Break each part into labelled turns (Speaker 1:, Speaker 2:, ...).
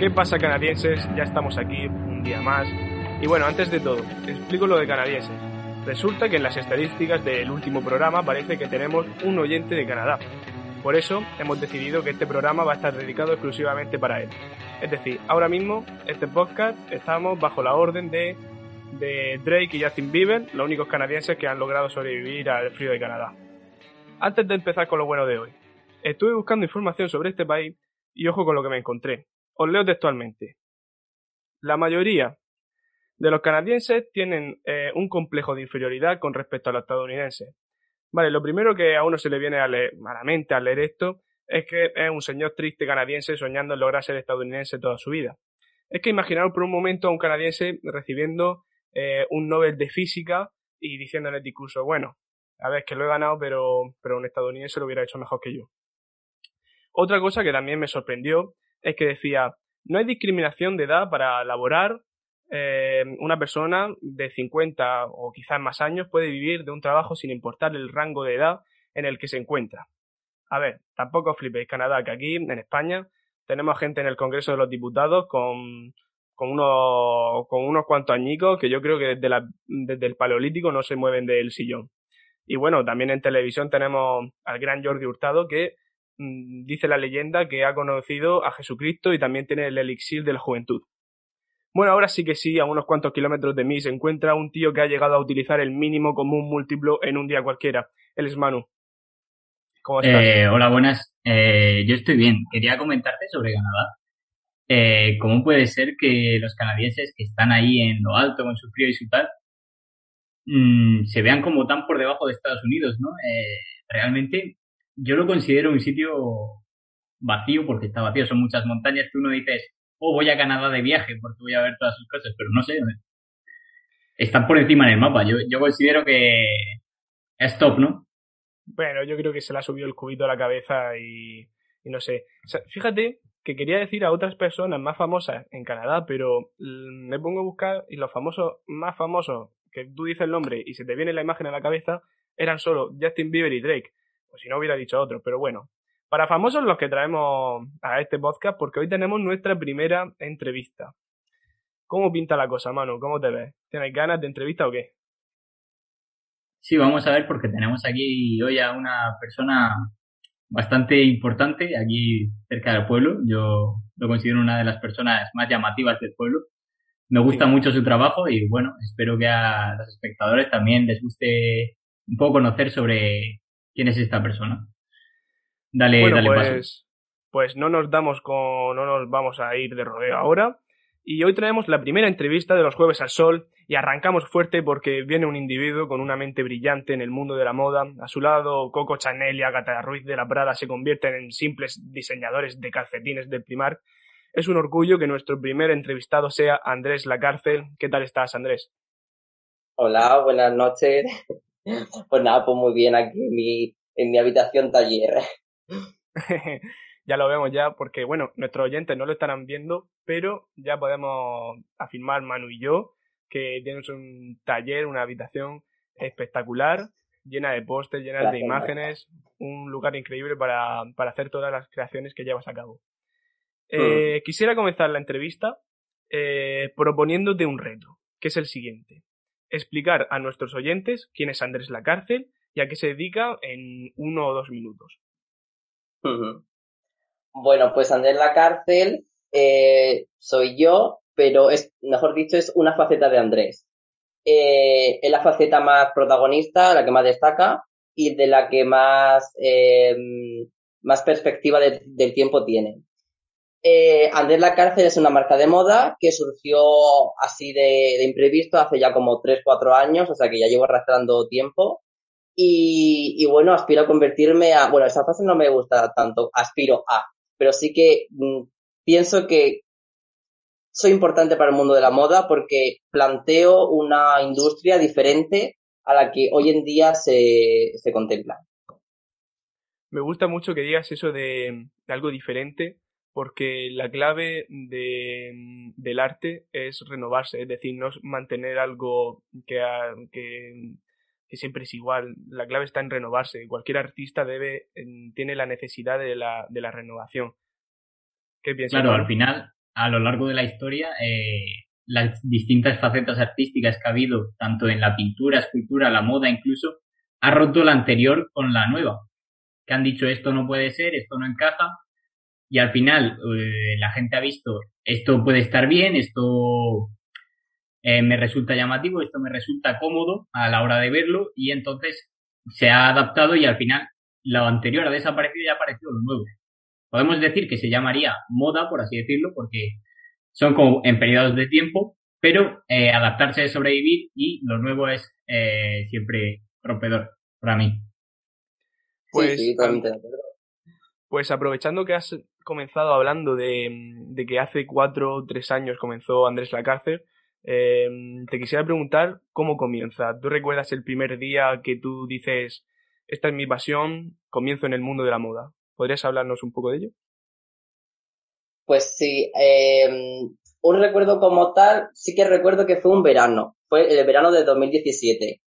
Speaker 1: ¿Qué pasa canadienses? Ya estamos aquí un día más. Y bueno, antes de todo, explico lo de canadienses. Resulta que en las estadísticas del último programa parece que tenemos un oyente de Canadá. Por eso hemos decidido que este programa va a estar dedicado exclusivamente para él. Es decir, ahora mismo este podcast estamos bajo la orden de, de Drake y Justin Bieber, los únicos canadienses que han logrado sobrevivir al frío de Canadá. Antes de empezar con lo bueno de hoy, estuve buscando información sobre este país y ojo con lo que me encontré. Os leo textualmente. La mayoría de los canadienses tienen eh, un complejo de inferioridad con respecto a los estadounidenses. Vale, lo primero que a uno se le viene a, la mente al leer esto es que es un señor triste canadiense soñando en lograr ser estadounidense toda su vida. Es que imaginaros por un momento a un canadiense recibiendo eh, un Nobel de Física y diciendo en el discurso, bueno, a ver, que lo he ganado, pero, pero un estadounidense lo hubiera hecho mejor que yo. Otra cosa que también me sorprendió es que decía, no hay discriminación de edad para laborar. Eh, una persona de 50 o quizás más años puede vivir de un trabajo sin importar el rango de edad en el que se encuentra. A ver, tampoco flipéis Canadá, que aquí en España tenemos gente en el Congreso de los Diputados con, con, unos, con unos cuantos añicos que yo creo que desde, la, desde el Paleolítico no se mueven del sillón. Y bueno, también en televisión tenemos al gran Jordi Hurtado que dice la leyenda que ha conocido a Jesucristo y también tiene el elixir de la juventud. Bueno, ahora sí que sí, a unos cuantos kilómetros de mí se encuentra un tío que ha llegado a utilizar el mínimo común múltiplo en un día cualquiera. Él es Manu.
Speaker 2: ¿Cómo estás? Eh, hola, buenas. Eh, yo estoy bien. Quería comentarte sobre Canadá. Eh, ¿Cómo puede ser que los canadienses que están ahí en lo alto con su frío y su tal mm, se vean como tan por debajo de Estados Unidos, ¿no? realmente yo lo considero un sitio vacío porque está vacío. Son muchas montañas que uno dices, oh, voy a Canadá de viaje porque voy a ver todas sus cosas, pero no sé. Están por encima en el mapa. Yo, yo considero que es top, ¿no?
Speaker 1: Bueno, yo creo que se le ha subido el cubito a la cabeza y, y no sé. fíjate que quería decir a otras personas más famosas en Canadá, pero me pongo a buscar y los famosos más famosos que tú dices el nombre y se te viene la imagen a la cabeza eran solo Justin Bieber y Drake o si no hubiera dicho otro, pero bueno. Para famosos los que traemos a este podcast, porque hoy tenemos nuestra primera entrevista. ¿Cómo pinta la cosa, Manu? ¿Cómo te ves? ¿Tienes ganas de entrevista o qué?
Speaker 2: Sí, vamos a ver porque tenemos aquí hoy a una persona bastante importante aquí cerca del pueblo. Yo lo considero una de las personas más llamativas del pueblo. Me gusta mucho su trabajo y bueno, espero que a los espectadores también les guste un poco conocer sobre quién es esta persona. Dale, dale
Speaker 1: pues,
Speaker 2: paso.
Speaker 1: Pues no nos damos con, no nos vamos a ir de rodeo ahora. Y hoy traemos la primera entrevista de los jueves al sol y arrancamos fuerte porque viene un individuo con una mente brillante en el mundo de la moda. A su lado, Coco Chanel y Agatha Ruiz de la Prada se convierten en simples diseñadores de calcetines de primar. Es un orgullo que nuestro primer entrevistado sea Andrés Lacárcel. ¿Qué tal estás, Andrés?
Speaker 3: Hola, buenas noches. Pues nada, pues muy bien aquí en mi, en mi habitación taller.
Speaker 1: ya lo vemos ya, porque bueno, nuestros oyentes no lo estarán viendo, pero ya podemos afirmar Manu y yo que tienes un taller, una habitación espectacular, llena de postes, llena de imágenes, un lugar increíble para, para, hacer todas las creaciones que llevas a cabo. Eh, mm. Quisiera comenzar la entrevista eh, proponiéndote un reto, que es el siguiente explicar a nuestros oyentes quién es Andrés Lacárcel y a qué se dedica en uno o dos minutos.
Speaker 3: Bueno, pues Andrés Lacárcel eh, soy yo, pero es, mejor dicho, es una faceta de Andrés. Eh, es la faceta más protagonista, la que más destaca y de la que más, eh, más perspectiva del tiempo tiene. Eh, Andrés La Cárcel es una marca de moda que surgió así de, imprevisto hace ya como 3-4 años, o sea que ya llevo arrastrando tiempo. Y, bueno, aspiro a convertirme a, bueno, esa frase no me gusta tanto, aspiro a, pero sí que mm, pienso que soy importante para el mundo de la moda porque planteo una industria diferente a la que hoy en día se, se contempla.
Speaker 1: Me gusta mucho que digas eso de algo diferente, porque la clave de, del arte es renovarse, es decir, no es mantener algo que, que, siempre es igual. La clave está en renovarse. Cualquier artista debe, tiene la necesidad de la, de la renovación.
Speaker 2: ¿Qué piensas? Claro, al final, a lo largo de la historia, eh, las distintas facetas artísticas que ha habido, tanto en la pintura, escultura, la moda incluso, ha roto la anterior con la nueva. Que han dicho esto no puede ser, esto no encaja, y al final eh, la gente ha visto esto puede estar bien, esto eh, me resulta llamativo, esto me resulta cómodo a la hora de verlo y entonces se ha adaptado y al final lo anterior ha desaparecido y ha aparecido lo nuevo. Podemos decir que se llamaría moda, por así decirlo, porque son como en periodos de tiempo, pero eh, adaptarse es sobrevivir y lo nuevo es eh, siempre rompedor para mí.
Speaker 3: Pues, sí,
Speaker 1: pues aprovechando que has comenzado hablando de, de, que hace cuatro o tres años comenzó Andrés la cárcel, eh, te quisiera preguntar cómo comienza. ¿Tú recuerdas el primer día que tú dices, esta es mi pasión, comienzo en el mundo de la moda? ¿Podrías hablarnos un poco de ello?
Speaker 3: Pues sí, eh, un recuerdo como tal, sí que recuerdo que fue un verano, fue el verano de 2017.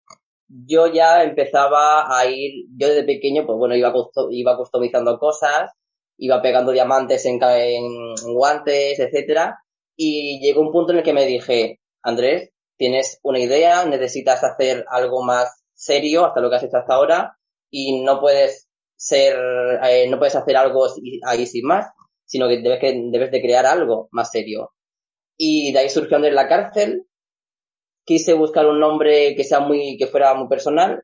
Speaker 3: Yo ya empezaba a ir, yo desde pequeño, pues bueno, iba, iba customizando cosas, iba pegando diamantes en, en guantes, etcétera, y llegó un punto en el que me dije, Andrés, tienes una idea, necesitas hacer algo más serio hasta lo que has hecho hasta ahora y no puedes ser, eh, no puedes hacer algo ahí sin más, sino que debes, que debes de crear algo más serio. Y de ahí surgió Andrés la cárcel. Quise buscar un nombre que sea muy, que fuera muy personal.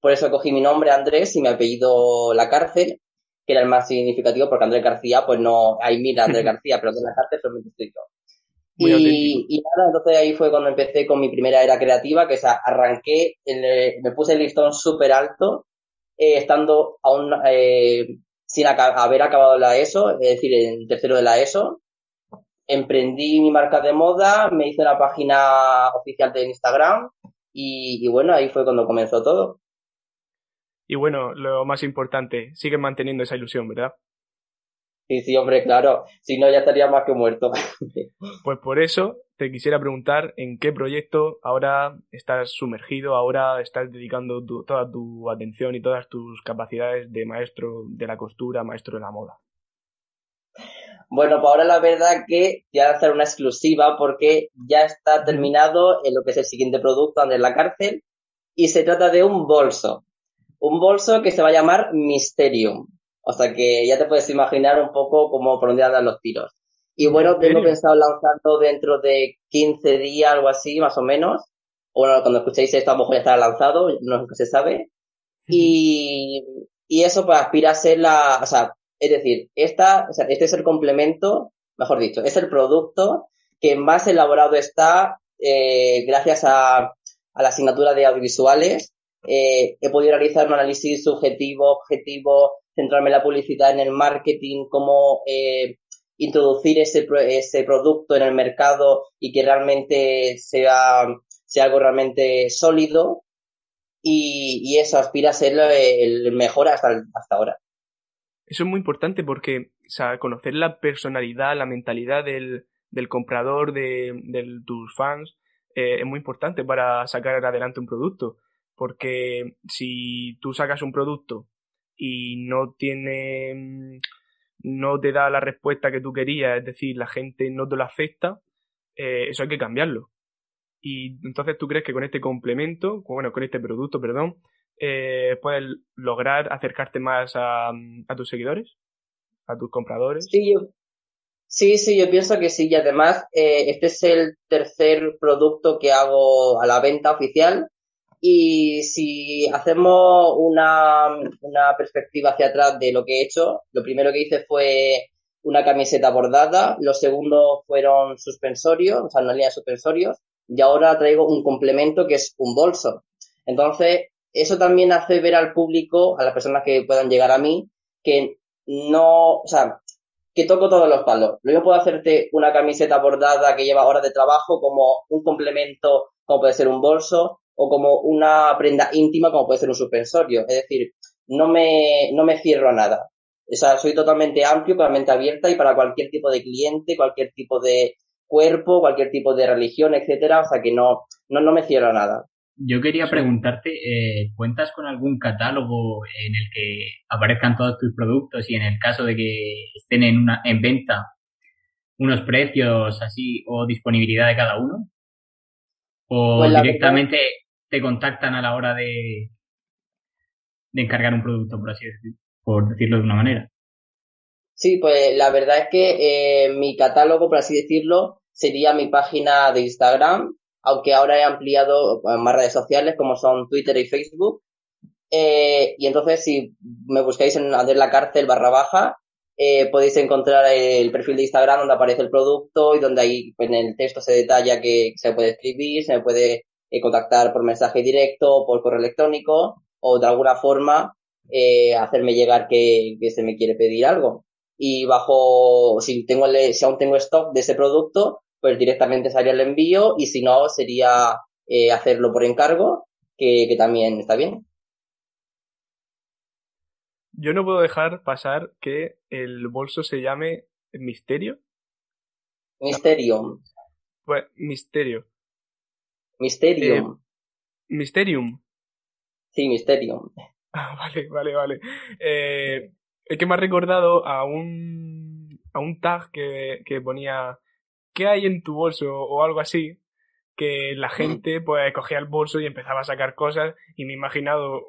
Speaker 3: Por eso cogí mi nombre Andrés y mi apellido la cárcel, que era el más significativo porque Andrés García, pues no, hay mil Andrés García, pero de la cárcel solamente estoy yo. Y, y, nada, entonces ahí fue cuando empecé con mi primera era creativa, que es arranqué, me puse el listón súper alto eh, estando aún eh, sin haber acabado la ESO, es decir, en tercero de la ESO. Emprendí mi marca de moda, me hice una página oficial de Instagram y, bueno, ahí fue cuando comenzó todo.
Speaker 1: Y bueno, lo más importante, sigue manteniendo esa ilusión, ¿verdad?
Speaker 3: Sí, sí, hombre, claro. Si no, ya estaría más que muerto.
Speaker 1: pues por eso te quisiera preguntar en qué proyecto ahora estás sumergido, ahora estás dedicando toda tu atención y todas tus capacidades de maestro de la costura, maestro de la moda.
Speaker 3: Bueno, pues ahora la verdad que voy a hacer una exclusiva porque ya está terminado en lo que es el siguiente producto de la cárcel y se trata de un bolso. Un bolso que se va a llamar Mysterium. O sea que ya te puedes imaginar un poco cómo por dónde andan los tiros. Y bueno, tengo pensado lanzarlo dentro de 15 días, algo así, más o menos. Bueno, cuando escuchéis esto, a lo mejor ya estará lanzado, no se sabe. Y, y eso pues aspira a ser la, o sea, es decir, esta, o sea, este es el complemento, mejor dicho, es el producto que más elaborado está eh, gracias a, a la asignatura de audiovisuales. Eh, he podido realizar un análisis subjetivo, objetivo, centrarme en la publicidad, en el marketing, cómo eh, introducir ese, ese producto en el mercado y que realmente sea, sea algo realmente sólido y, eso aspira a ser el mejor hasta, hasta ahora.
Speaker 1: Eso es muy importante porque o sea, conocer la personalidad, la mentalidad del, del comprador, de, de tus fans, eh, es muy importante para sacar adelante un producto. Porque si tú sacas un producto y no tiene, mm, no te da la respuesta que tú querías, es decir, la gente no te lo acepta, eh, eso hay que cambiarlo. Y entonces tú crees que con este complemento, bueno, con este producto, perdón, eh, puedes lograr acercarte más a, a, tus seguidores, a tus compradores.
Speaker 3: Sí, yo, sí, sí, yo pienso que sí. Y además, eh, este es el tercer producto que hago a la venta oficial. Y si hacemos una, una perspectiva hacia atrás de lo que he hecho, lo primero que hice fue una camiseta bordada, los segundos fueron suspensorios, o sea, una línea de suspensorios, y ahora traigo un complemento que es un bolso. Entonces, eso también hace ver al público, a las personas que puedan llegar a mí, que no, o sea, que toco todos los palos. Lo mismo puedo hacerte una camiseta bordada que lleva horas de trabajo como un complemento, como puede ser un bolso, o como una prenda íntima como puede ser un suspensorio. Es decir, no me, no me cierro a nada. O sea, soy totalmente amplio, totalmente abierta y para cualquier tipo de cliente, cualquier tipo de cuerpo, cualquier tipo de religión, etcétera, o sea que no, no, no me cierro a nada.
Speaker 2: Yo quería preguntarte, eh, ¿cuentas con algún catálogo en el que aparezcan todos tus productos y en el caso de que estén en una en venta unos precios así o disponibilidad de cada uno? ¿O pues directamente te contactan a la hora de, de encargar un producto, por así decirlo, por decirlo de una manera?
Speaker 3: Sí, pues la verdad es que eh, mi catálogo, por así decirlo, sería mi página de Instagram, aunque ahora he ampliado eh, más redes sociales como son Twitter y Facebook. Eh, y entonces, si me buscáis en Ander la cárcel barra baja, eh, podéis encontrar el perfil de Instagram donde aparece el producto y donde ahí en el texto se detalla que se puede escribir, se puede eh, contactar por mensaje directo, por correo electrónico o de alguna forma eh, hacerme llegar que, se me quiere pedir algo. Y bajo, si tengo si aún tengo stock de ese producto, pues directamente sería el envío y si no sería eh, hacerlo por encargo, que, que también está bien.
Speaker 1: Yo no puedo dejar pasar que el bolso se llame Misterio. Pues, Misterio.
Speaker 3: Mysterium.
Speaker 1: Eh, Mysterium.
Speaker 3: Sí, Mysterium.
Speaker 1: Ah, vale, vale, vale. Eh, es que me ha recordado a un, a un tag que, que ponía ¿qué hay en tu bolso? o algo así, que la mm. gente pues cogía el bolso y empezaba a sacar cosas y me he imaginado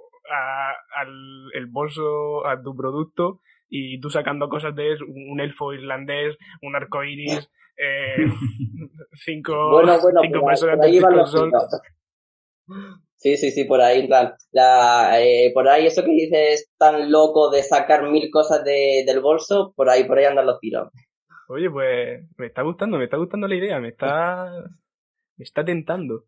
Speaker 1: al el bolso, a tu producto y tú sacando cosas de un elfo irlandés, un arco iris, eh, cinco, cinco personas del sol.
Speaker 3: Sí, sí, sí, por ahí, la, eh, por ahí eso que dices tan loco de sacar mil cosas de, del bolso, por ahí, por ahí andan los tiros.
Speaker 1: Oye, pues me está gustando, me está gustando la idea, me está, me está tentando.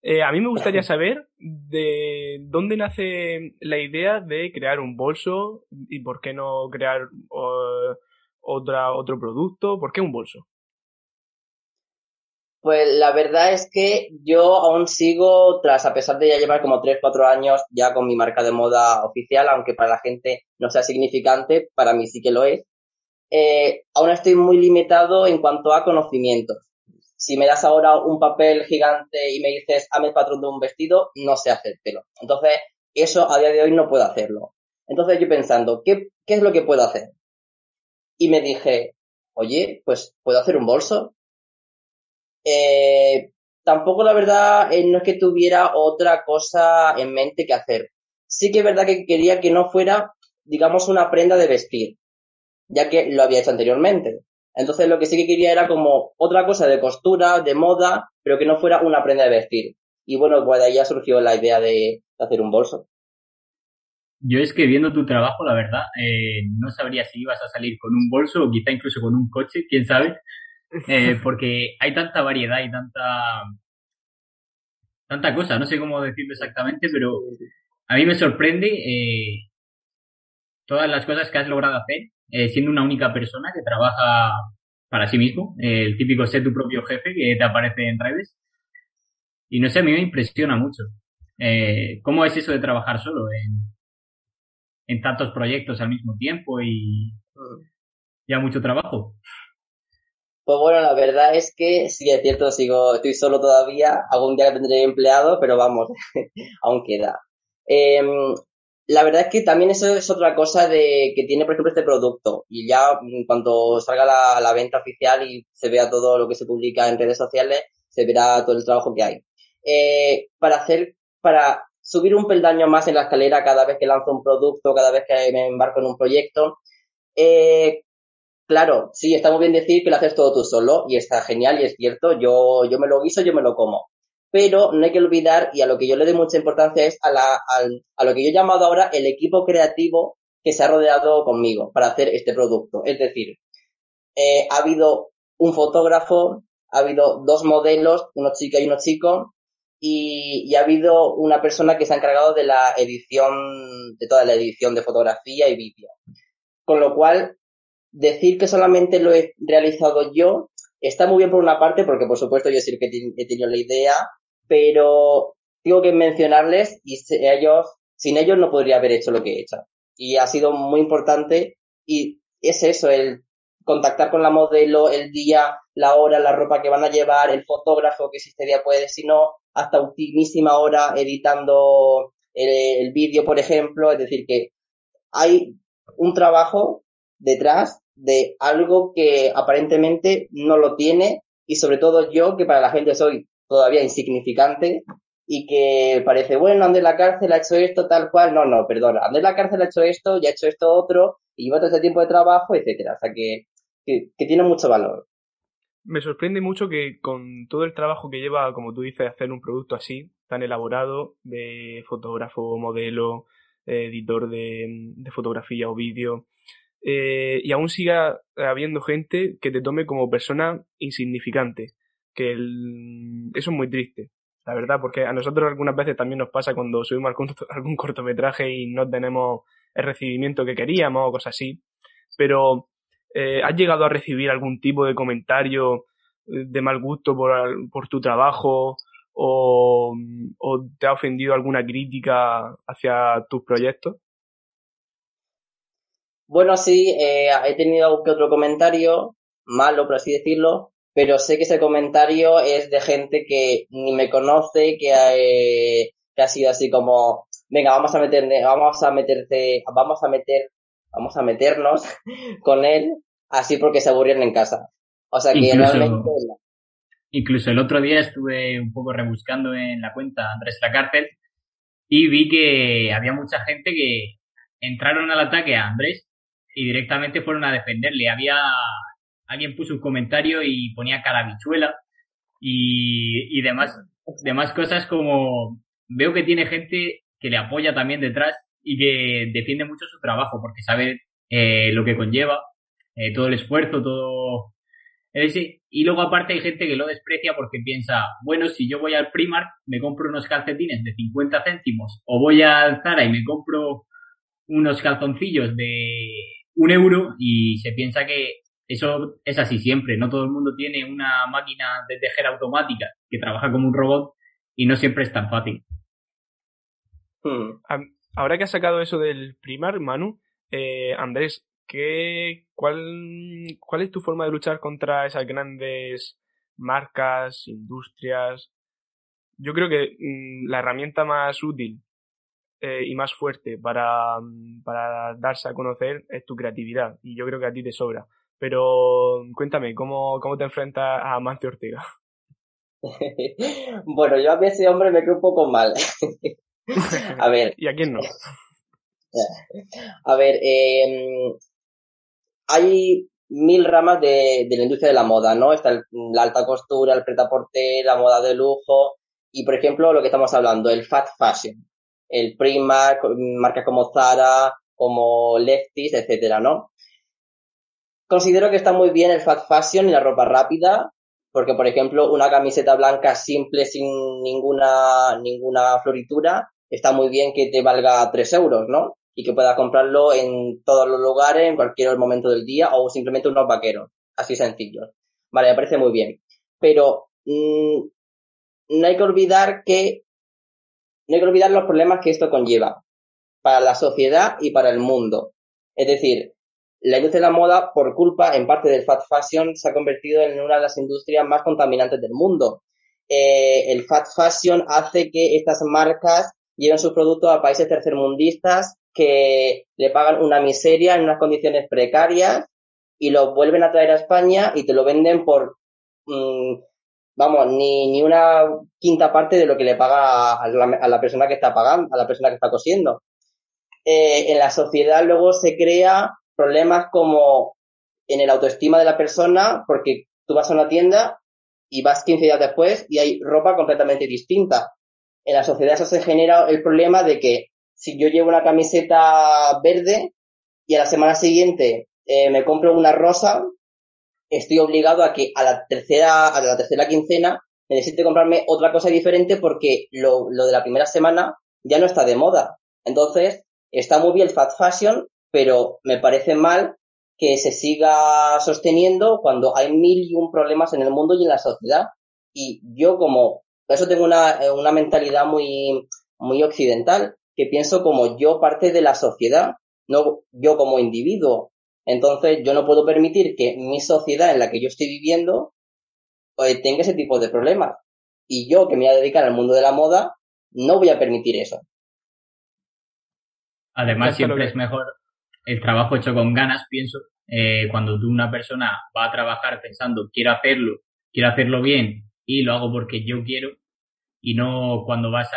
Speaker 1: Eh, a mí me gustaría saber de dónde nace la idea de crear un bolso y por qué no crear otra, otro producto. ¿Por qué un bolso?
Speaker 3: Pues la verdad es que yo aún sigo, tras a pesar de ya llevar como 3-4 años ya con mi marca de moda oficial, aunque para la gente no sea significante, para mí sí que lo es, eh, aún estoy muy limitado en cuanto a conocimientos si me das ahora un papel gigante y me dices, hazme el patrón de un vestido, no sé hacértelo. Entonces, eso a día de hoy no puedo hacerlo. Entonces yo pensando, ¿qué, qué es lo que puedo hacer? Y me dije, oye, pues puedo hacer un bolso. Eh, tampoco la verdad eh, no es que tuviera otra cosa en mente que hacer. Sí que es verdad que quería que no fuera, digamos, una prenda de vestir, ya que lo había hecho anteriormente. Entonces lo que sí que quería era como otra cosa de costura, de moda, pero que no fuera una prenda de vestir. Y bueno, pues de ahí ya surgió la idea de hacer un bolso.
Speaker 2: Yo es que viendo tu trabajo, la verdad, eh, no sabría si ibas a salir con un bolso o quizá incluso con un coche, quién sabe. Eh, porque hay tanta variedad y tanta tanta cosa, no sé cómo decirlo exactamente, pero a mí me sorprende eh, todas las cosas que has logrado hacer eh, siendo una única persona que trabaja para sí mismo, el típico ser tu propio jefe que te aparece en redes. Y no sé, a mí me impresiona mucho. Eh, ¿Cómo es eso de trabajar solo en, tantos proyectos al mismo tiempo y ya mucho trabajo?
Speaker 3: Pues bueno, la verdad es que sí es cierto, sigo, estoy solo todavía, algún día tendré empleado, pero vamos, aún queda. Eh, la verdad es que también eso es otra cosa de que tiene, por ejemplo, este producto. Y ya en cuanto salga la, la, venta oficial y se vea todo lo que se publica en redes sociales, se verá todo el trabajo que hay. Eh, para hacer, para subir un peldaño más en la escalera cada vez que lanzo un producto, cada vez que me embarco en un proyecto, eh, claro, sí, está muy bien decir que lo haces todo tú solo y está genial y es cierto, yo, yo me lo guiso, yo me lo como pero no hay que olvidar, y a lo que yo le doy mucha importancia es a, la, a, lo que yo he llamado ahora el equipo creativo que se ha rodeado conmigo para hacer este producto. Es decir, eh, ha habido un fotógrafo, ha habido dos modelos, unos chicos y unos chicos, y, ha habido una persona que se ha encargado de la edición, de toda la edición de fotografía y vídeo. Con lo cual, decir que solamente lo he realizado yo está muy bien por una parte, porque por supuesto yo sí que he tenido la idea, pero tengo que mencionarles y ellos, sin ellos no podría haber hecho lo que he hecho. Y ha sido muy importante y es eso, el contactar con la modelo, el día, la hora, la ropa que van a llevar, el fotógrafo que si este día puede, si no, hasta ultimísima hora editando el, vídeo, por ejemplo. Es decir, que hay un trabajo detrás de algo que aparentemente no lo tiene y sobre todo yo, que para la gente soy todavía insignificante y que parece, bueno, ande en la cárcel, ha hecho esto, tal cual. No, no, perdona, ande en la cárcel, ha hecho esto, ya ha hecho esto otro y lleva todo ese tiempo de trabajo, etcétera. O sea, que, que, tiene mucho valor.
Speaker 1: Me sorprende mucho que con todo el trabajo que lleva, como tú dices, hacer un producto así, tan elaborado, de fotógrafo, modelo, editor de, fotografía o vídeo, eh, y aún siga habiendo gente que te tome como persona insignificante, que eso es muy triste, la verdad, porque a nosotros algunas veces también nos pasa cuando subimos algún, cortometraje y no tenemos el recibimiento que queríamos o cosas así, pero eh, ¿has llegado a recibir algún tipo de comentario eh, de mal gusto por, por tu trabajo o, o, te ha ofendido alguna crítica hacia tus proyectos?
Speaker 3: Bueno, sí, eh, he tenido algún que otro comentario, malo por así decirlo, pero sé que ese comentario es de gente que ni me conoce, que ha, que ha sido así como, venga, vamos a meter, vamos a meterte, vamos a meter vamos a meternos con él, así porque se aburrieron en casa. O sea que incluso, realmente...
Speaker 2: Incluso el otro día estuve un poco rebuscando en la cuenta Andrés La Cárcel y vi que había mucha gente que entraron al ataque a Andrés y directamente fueron a defenderle. Había alguien puso un comentario y ponía carabichuela y, y demás, demás cosas como veo que tiene gente que le apoya también detrás y que defiende mucho su trabajo porque sabe eh, lo que conlleva, eh, todo el esfuerzo, todo ese. Y luego aparte hay gente que lo desprecia porque piensa, bueno, si yo voy al Primark, me compro unos calcetines de 50 céntimos o voy al Zara y me compro unos calzoncillos de un euro y se piensa que eso es así siempre. No todo el mundo tiene una máquina de tejer automática que trabaja como un robot y no siempre es tan fácil.
Speaker 1: Hmm ahora que has sacado eso del primar, Manu, eh, Andrés, ¿qué, cuál, ¿cuál es tu forma de luchar contra esas grandes marcas, industrias? Yo creo que mm, la herramienta más útil eh, y más fuerte para, mm, para darse a conocer es tu creatividad y yo creo que a ti te sobra. Pero cuéntame, ¿cómo, cómo te enfrentas a Mancio Ortega?
Speaker 3: bueno, yo a mí ese hombre me quedo un poco mal. A ver.
Speaker 1: ¿Y a quién no?
Speaker 3: A ver, em, hay mil ramas de, la industria de la moda, ¿no? Está la alta costura, el pretaporte, la moda de lujo y, por ejemplo, lo que estamos hablando, el fast fashion, el Primark, marcas como Zara, como Lefties, etcétera, ¿no? Considero que está muy bien el fast fashion y la ropa rápida, porque, por ejemplo, una camiseta blanca simple sin ninguna, ninguna floritura está muy bien que te valga 3 euros, ¿no? Y que puedas comprarlo en todos los lugares, en cualquier momento del día, o simplemente unos vaqueros, así sencillos. Vale, me parece muy bien. Pero mmm, no hay que olvidar que no hay que olvidar los problemas que esto conlleva para la sociedad y para el mundo. Es decir, la industria de la moda, por culpa en parte del fast fashion, se ha convertido en una de las industrias más contaminantes del mundo. Eh, el fast fashion hace que estas marcas llevan sus productos a países tercermundistas que le pagan una miseria en unas condiciones precarias y los vuelven a traer a España y te lo venden por, mm, vamos, ni, ni una quinta parte de lo que le paga a la, persona que está pagando, a la persona que está cosiendo. Eh, en la sociedad luego se crea problemas como en el autoestima de la persona, porque tú vas a una tienda y vas 15 días después y hay ropa completamente distinta en la sociedad eso se genera el problema de que si yo llevo una camiseta verde y a la semana siguiente eh, me compro una rosa, estoy obligado a que a la tercera, a la tercera quincena necesite comprarme otra cosa diferente porque lo, lo de la primera semana ya no está de moda. Entonces, está muy bien el fast fashion, pero me parece mal que se siga sosteniendo cuando hay mil y un problemas en el mundo y en la sociedad. Y yo como por eso tengo eh, una, mentalidad muy, muy occidental, que pienso como yo parte de la sociedad, no yo como individuo. Entonces yo no puedo permitir que mi sociedad en la que yo estoy viviendo eh, tenga ese tipo de problemas. Y yo que me voy a dedicar al mundo de la moda, no voy a permitir eso.
Speaker 2: Además, siempre es mejor el trabajo hecho con ganas, pienso, eh, cuando tú una persona va a trabajar pensando quiero hacerlo, quiero hacerlo bien y lo hago porque yo quiero y no cuando vas a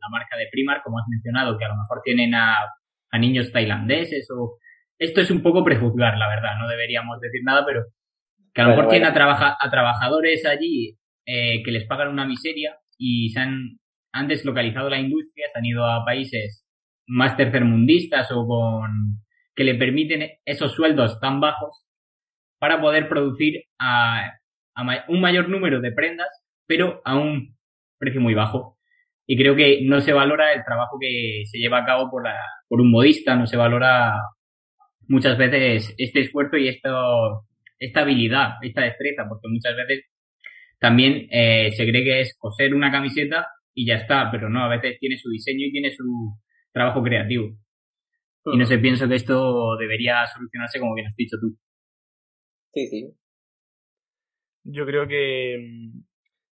Speaker 2: la marca de Primark, como has mencionado, que a lo mejor tienen a, a niños tailandeses o... Esto es un poco prejuzgar, la verdad, no deberíamos decir nada, pero que a lo mejor tienen a, trabaja, a trabajadores allí eh, que les pagan una miseria y se han, han deslocalizado la industria, se han ido a países más tercermundistas o con que le permiten esos sueldos tan bajos para poder producir a, un mayor número de prendas, pero a un precio muy bajo. Y creo que no se valora el trabajo que se lleva a cabo por, la, por un modista, no se valora muchas veces este esfuerzo y esto, esta habilidad, esta destreza, porque muchas veces también eh, se cree que es coser una camiseta y ya está, pero no, a veces tiene su diseño y tiene su trabajo creativo. Y no sé, pienso que esto debería solucionarse como bien has dicho tú.
Speaker 3: Sí, sí.
Speaker 1: Yo creo que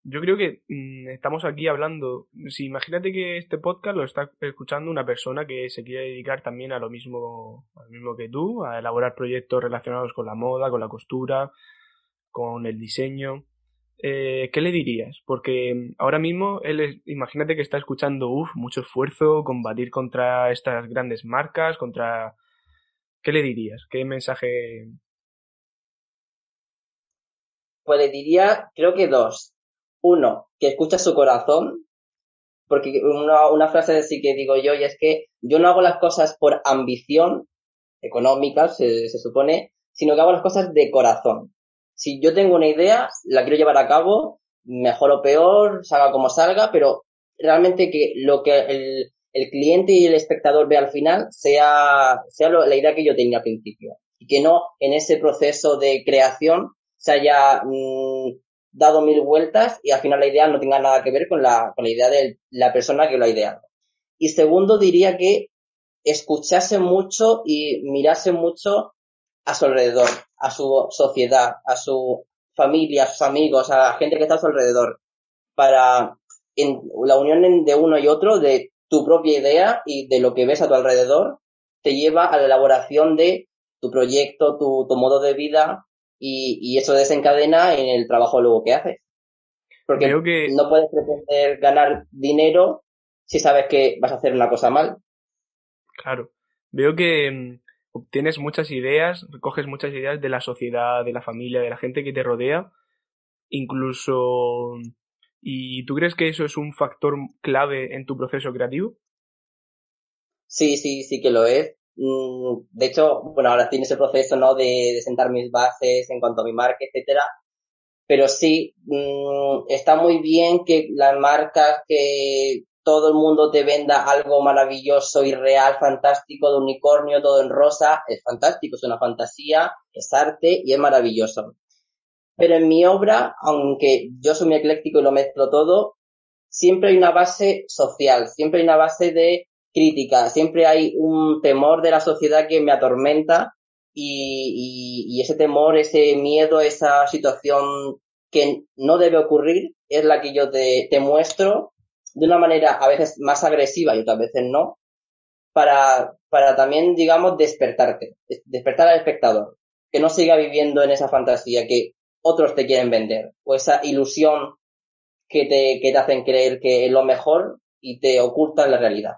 Speaker 1: yo creo que mm, estamos aquí hablando. Si imagínate que este podcast lo está escuchando una persona que se quiere dedicar también a lo mismo, a lo mismo que tú, a elaborar proyectos relacionados con la moda, con la costura, con el diseño. Eh, ¿qué le dirías? Porque mm, ahora mismo él imagínate que está escuchando, uff, mucho esfuerzo, combatir contra estas grandes marcas, contra... ¿Qué le dirías? ¿Qué mensaje?
Speaker 3: Pues le diría, creo que dos. Uno, que escucha su corazón, porque una, una frase así que digo yo, y es que yo no hago las cosas por ambición económica, se, se supone, sino que hago las cosas de corazón si yo tengo una idea, la quiero llevar a cabo, mejor o peor, salga como salga, pero realmente que lo que el, cliente y el espectador ve al final sea, sea la idea que yo tenía al principio. Y que no en ese proceso de creación se haya mm, dado mil vueltas y al final la idea no tenga nada que ver con la, con la idea de la persona que lo ha ideado. Y segundo, diría que escuchase mucho y mirase mucho a su alrededor, a su sociedad, a su familia, a sus amigos, a la gente que está a su alrededor, para en la unión de uno y otro, de tu propia idea y de lo que ves a tu alrededor, te lleva a la elaboración de tu proyecto, tu, tu modo de vida y, y, eso desencadena en el trabajo luego que haces. Porque que... no puedes pretender ganar dinero si sabes que vas a hacer una cosa mal.
Speaker 1: Claro. Veo que mm, obtienes muchas ideas, recoges muchas ideas de la sociedad, de la familia, de la gente que te rodea, incluso... ¿Y tú crees que eso es un factor clave en tu proceso creativo?
Speaker 3: Sí, sí, sí que lo es. Mm, de hecho, bueno, ahora tiene ese proceso, ¿no? De, sentar mis bases en cuanto a mi marca, etcétera. Pero sí, mm, está muy bien que las marcas que todo el mundo te venda algo maravilloso y real, fantástico, de unicornio, todo en rosa, es fantástico, es una fantasía, es arte y es maravilloso. Pero en mi obra, aunque yo soy muy ecléctico y lo mezclo todo, siempre hay una base social, siempre hay una base de crítica, siempre hay un temor de la sociedad que me atormenta y, ese temor, ese miedo, esa situación que no debe ocurrir es la que yo te muestro de una manera a veces más agresiva y otras veces no, para, para también, digamos, despertarte, despertar al espectador, que no siga viviendo en esa fantasía que otros te quieren vender, o esa ilusión que te, que te hacen creer que es lo mejor y te ocultan la realidad.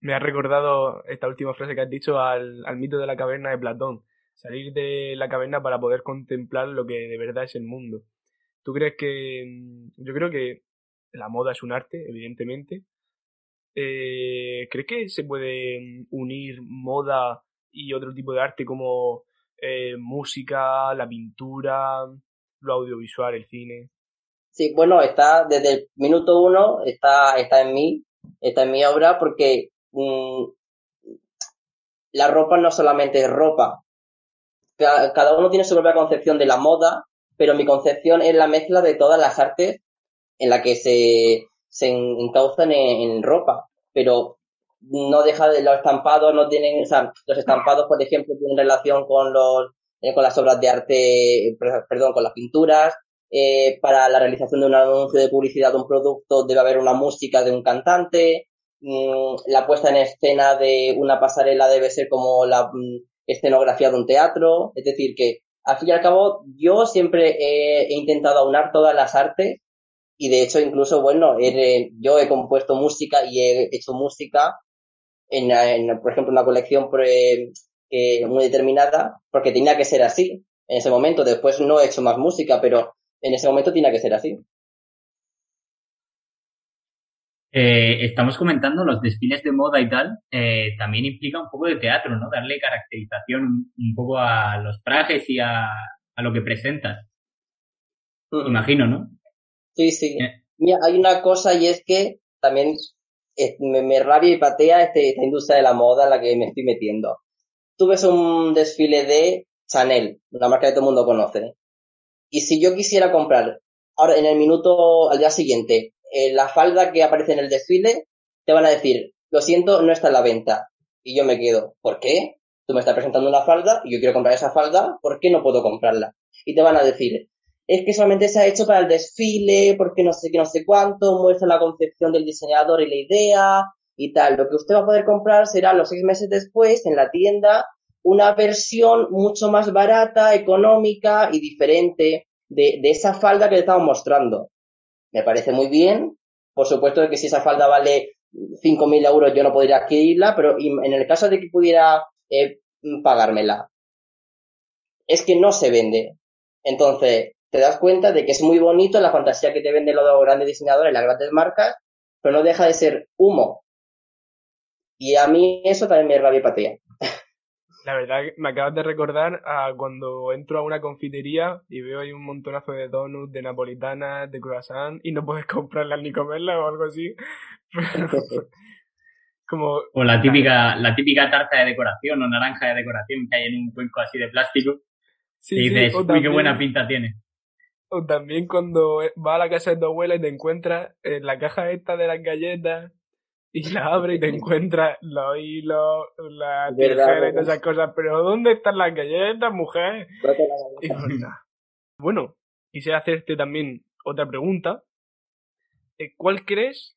Speaker 1: Me ha recordado esta última frase que has dicho al, al mito de la caverna de Platón, salir de la caverna para poder contemplar lo que de verdad es el mundo. ¿Tú crees que, yo creo que la moda es un arte, evidentemente. Eh, ¿Crees que se puede mm, unir moda y otro tipo de arte como eh, música, la pintura, lo audiovisual, el cine?
Speaker 3: Sí, bueno, está desde el minuto uno, está, está en mí, está en mi obra, porque mm, la ropa no solamente es ropa. cada uno tiene su propia concepción de la moda, pero mi concepción es la mezcla de todas las artes en la que se, se encauzan en, ropa, pero no deja de los estampados, no tienen, o sea, los estampados, por ejemplo, tienen relación con los, eh, con las obras de arte, perdón, con las pinturas, eh, para la realización de un anuncio de publicidad de un producto debe haber una música de un cantante, mm, la puesta en escena de una pasarela debe ser como la, mm, escenografía de un teatro, es decir, que al fin y al cabo yo siempre he, intentado aunar todas las artes y de hecho incluso, bueno, yo he compuesto música y he hecho música en, por ejemplo, una colección eh, muy determinada porque tenía que ser así en ese momento. Después no he hecho más música, pero en ese momento tenía que ser así.
Speaker 2: Eh, estamos comentando los desfiles de moda y tal, eh, también implica un poco de teatro, ¿no? Darle caracterización un poco a los trajes y a, lo que presentas. Imagino, ¿no?
Speaker 3: Sí, sí. Eh. Mira, hay una cosa y es que también me, rabia y patea este, esta industria de la moda en la que me estoy metiendo. Tú ves un desfile de Chanel, una marca que todo el mundo conoce. Y si yo quisiera comprar ahora en el minuto al día siguiente eh, la falda que aparece en el desfile, te van a decir, lo siento, no está en la venta. Y yo me quedo, ¿por qué? Tú me estás presentando una falda y yo quiero comprar esa falda, ¿por qué no puedo comprarla? Y te van a decir, es que solamente se ha hecho para el desfile, porque no sé qué, no sé cuánto, muestra la concepción del diseñador y la idea y tal. Lo que usted va a poder comprar será los seis meses después en la tienda una versión mucho más barata, económica y diferente de, de esa falda que le estamos mostrando me parece muy bien. Por supuesto que si esa falda vale 5.000 euros yo no podría adquirirla, pero en el caso de que pudiera eh, pagármela, es que no se vende. Entonces, te das cuenta de que es muy bonito la fantasía que te venden los grandes diseñadores, las grandes marcas, pero no deja de ser humo. Y a mí eso también me rabia patea.
Speaker 1: La verdad me acabas de recordar a cuando entro a una confitería y veo ahí un montonazo de donuts, de napolitanas, de croissant y no puedes comprarlas ni comerlas o algo así.
Speaker 2: Como, o la típica, la típica tarta de decoración o naranja de decoración que hay en un cuenco así de plástico. Sí, y dices, uy, qué buena pinta tiene.
Speaker 1: O también cundo va a la casa de tu abuela y te encuentras en la caja esta de las galletas y la abre y te encuentra los hilos, la tijera y todas esas cosas. Pero ¿dónde están las galletas, mujer? Y Bueno, quisiera hacerte también otra pregunta. Eh, ¿Cuál crees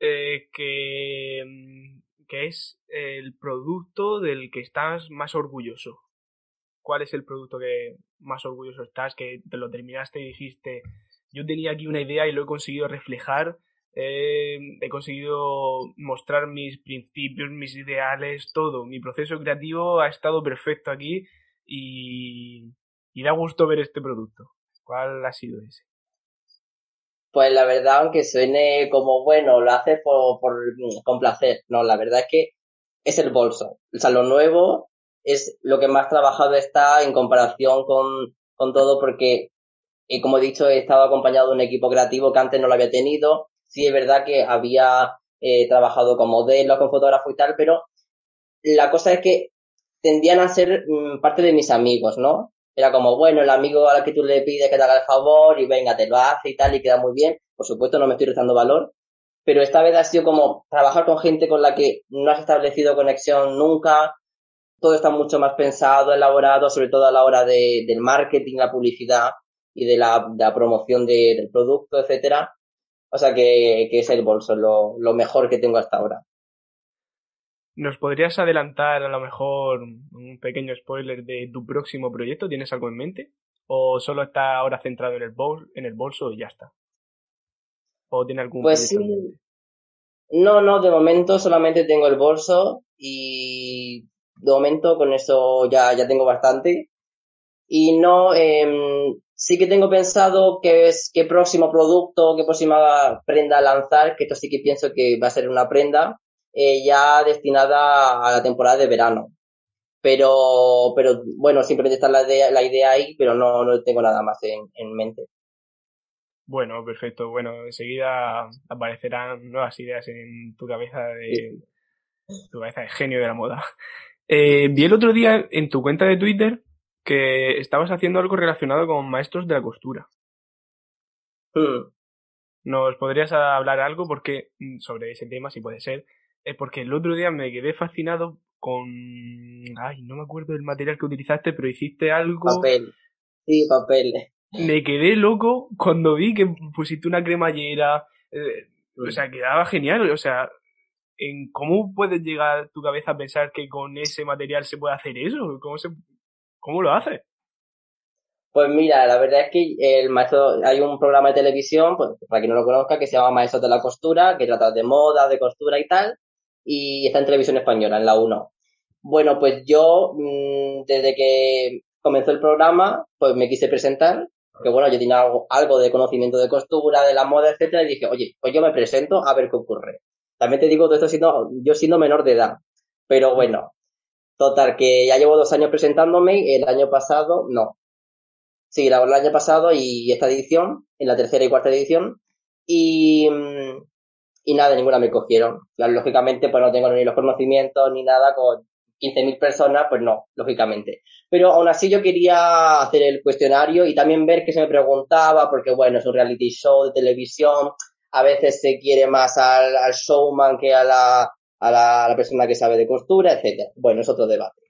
Speaker 1: eh, que, mm, que es el producto del que estás más orgulloso? ¿Cuál es el producto que más orgulloso estás? Que te lo terminaste y dijiste, yo tenía aquí una idea y lo he conseguido reflejar he conseguido mostrar mis principios, mis ideales, todo. Mi proceso creativo ha estado perfecto aquí y, y da gusto ver este producto. ¿Cuál ha sido ese?
Speaker 3: Pues la verdad, aunque suene como bueno, lo hace por, por con placer. No, la verdad es que es el bolso. O sea, lo nuevo es lo que más trabajado está en comparación con, con todo porque, y como he dicho, he estado acompañado de un equipo creativo que antes no lo había tenido sí es verdad que había eh, trabajado con modelos, con fotógrafos y tal, pero la cosa es que tendían a ser mm, parte de mis amigos, ¿no? Era como, bueno, el amigo al que tú le pides que te haga el favor y venga, te lo hace y tal, y queda muy bien. Por supuesto, no me estoy restando valor, pero esta vez ha sido como trabajar con gente con la que no has establecido conexión nunca. Todo está mucho más pensado, elaborado, sobre todo a la hora de, del marketing, la publicidad y de la, promoción del producto, etcétera. O sea que, es el bolso, lo, lo mejor que tengo hasta ahora.
Speaker 1: ¿Nos podrías adelantar a lo mejor un pequeño spoiler de tu próximo proyecto? ¿Tienes algo en mente? ¿O solo está ahora centrado en el, bol en el bolso y ya está? ¿O tiene algún
Speaker 3: pues sí. No, no, de momento solamente tengo el bolso y de momento con eso ya, ya tengo bastante. Y no, eh, Sí que tengo pensado qué es qué próximo producto, qué próxima prenda lanzar, que esto sí que pienso que va a ser una prenda eh, ya destinada a la temporada de verano. Pero, pero bueno, simplemente está la idea, la idea ahí, pero no, no tengo nada más en, en mente.
Speaker 1: Bueno, perfecto. Bueno, enseguida aparecerán nuevas ideas en tu cabeza de tu cabeza de genio de la moda. Eh, vi el otro día en tu cuenta de Twitter que estabas haciendo algo relacionado con maestros de la costura. Hmm. ¿Nos podrías hablar algo porque mm, sobre ese tema, si puede ser? Es porque el otro día me quedé fascinado con... Ay, no me acuerdo del material que utilizaste, pero hiciste algo...
Speaker 3: Papel. Sí, papel.
Speaker 1: Me quedé loco cuando vi que pusiste una cremallera. Eh, o sea, quedaba genial. O sea, en cómo puedes llegar tu cabeza a pensar que con ese material se puede hacer eso, cómo cómo lo haces.
Speaker 3: Pues mira, la verdad es que el maestro, hay un programa de televisión, pues, para quien no lo conozca, que se llama Maestros de la Costura, que trata de moda, de costura y tal, y está en televisión española, en la 1. Bueno, pues yo, mm, desde que comenzó el programa, pues me quise presentar, porque bueno, yo tenía algo, algo de conocimiento de costura, de la moda, etcétera, y dije, oye, pues yo me presento a ver qué ocurre. También te digo todo esto siendo, yo siendo menor de edad. Pero bueno, total, que ya llevo dos años presentándome, el año pasado, no. Sí, el año pasado y esta edición, en la tercera y cuarta edición, y, mm, y nada, ninguna me cogieron. lógicamente, pues no tengo ni los conocimientos ni nada con 15.000 personas, pues no, lógicamente. Pero aún así yo quería hacer el cuestionario y también ver qué se me preguntaba, porque bueno, es un reality show de televisión, a veces se quiere más al, showman que a la, a la, a la, persona que sabe de costura, etcétera. Bueno, es otro debate.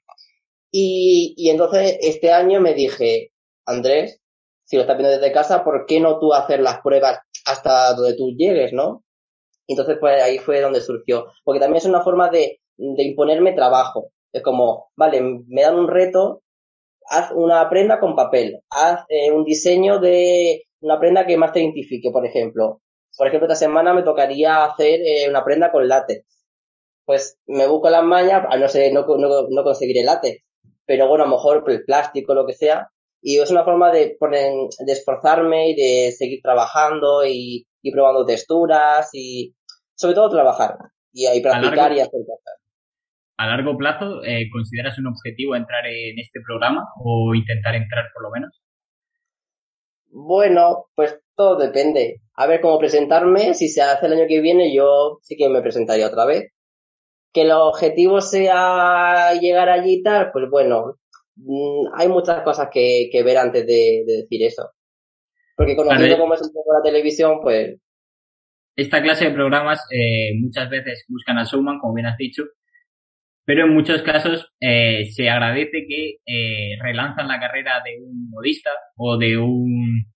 Speaker 3: Y, y entonces este año me dije, Andrés, si lo estás viendo desde casa, ¿por qué no tú hacer las pruebas hasta donde tú llegues, no? entonces, pues ahí fue donde surgió. Porque también es una forma de, de imponerme trabajo. Es como, vale, me dan un reto, haz una prenda con papel, haz eh, un diseño de una prenda que más te identifique, por ejemplo. Por ejemplo, esta semana me tocaría hacer eh, una prenda con látex. Pues me busco las mañas, no sé, no, no, no conseguiré látex. Pero bueno, a lo mejor el plástico, lo que sea. Y es una forma de, poner, de esforzarme y de seguir trabajando y, y probando texturas y sobre todo trabajar y, y practicar y hacer cosas
Speaker 2: a largo plazo, eh, ¿consideras un objetivo entrar en este programa o intentar entrar por lo menos?
Speaker 3: Bueno, pues todo depende. A ver cómo presentarme. Si se hace el año que viene, yo sí que me presentaría otra vez. Que el objetivo sea llegar allí y tal, pues bueno, mm, hay muchas cosas que, ver antes de, decir eso. Porque conociendo cómo es un poco la televisión, pues...
Speaker 2: Esta clase de programas eh, muchas veces buscan al showman, como bien has dicho, pero en muchos casos eh, se agradece que eh, relanzan la carrera de un modista o de un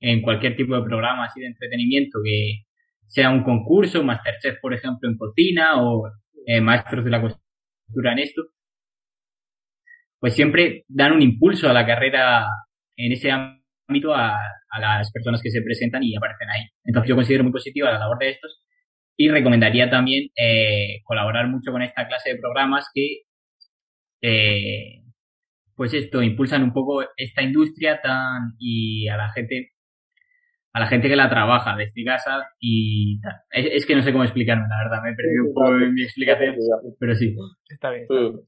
Speaker 2: en cualquier tipo de programa así de entretenimiento que sea un concurso, Masterchef por ejemplo en cocina o eh, maestros de la costura en esto, pues siempre dan un impulso a la carrera en ese ámbito a, a las personas que se presentan y aparecen ahí. Entonces yo considero muy positiva la labor de estos y recomendaría también eh, colaborar mucho con esta clase de programas que, eh, pues esto, impulsan un poco esta industria tan y a la gente a la gente que la trabaja desde casa y tal. Es, que no sé cómo explicarme, la verdad, me he perdido un poco en mi explicación, pero sí.
Speaker 1: Está bien.
Speaker 3: Mm.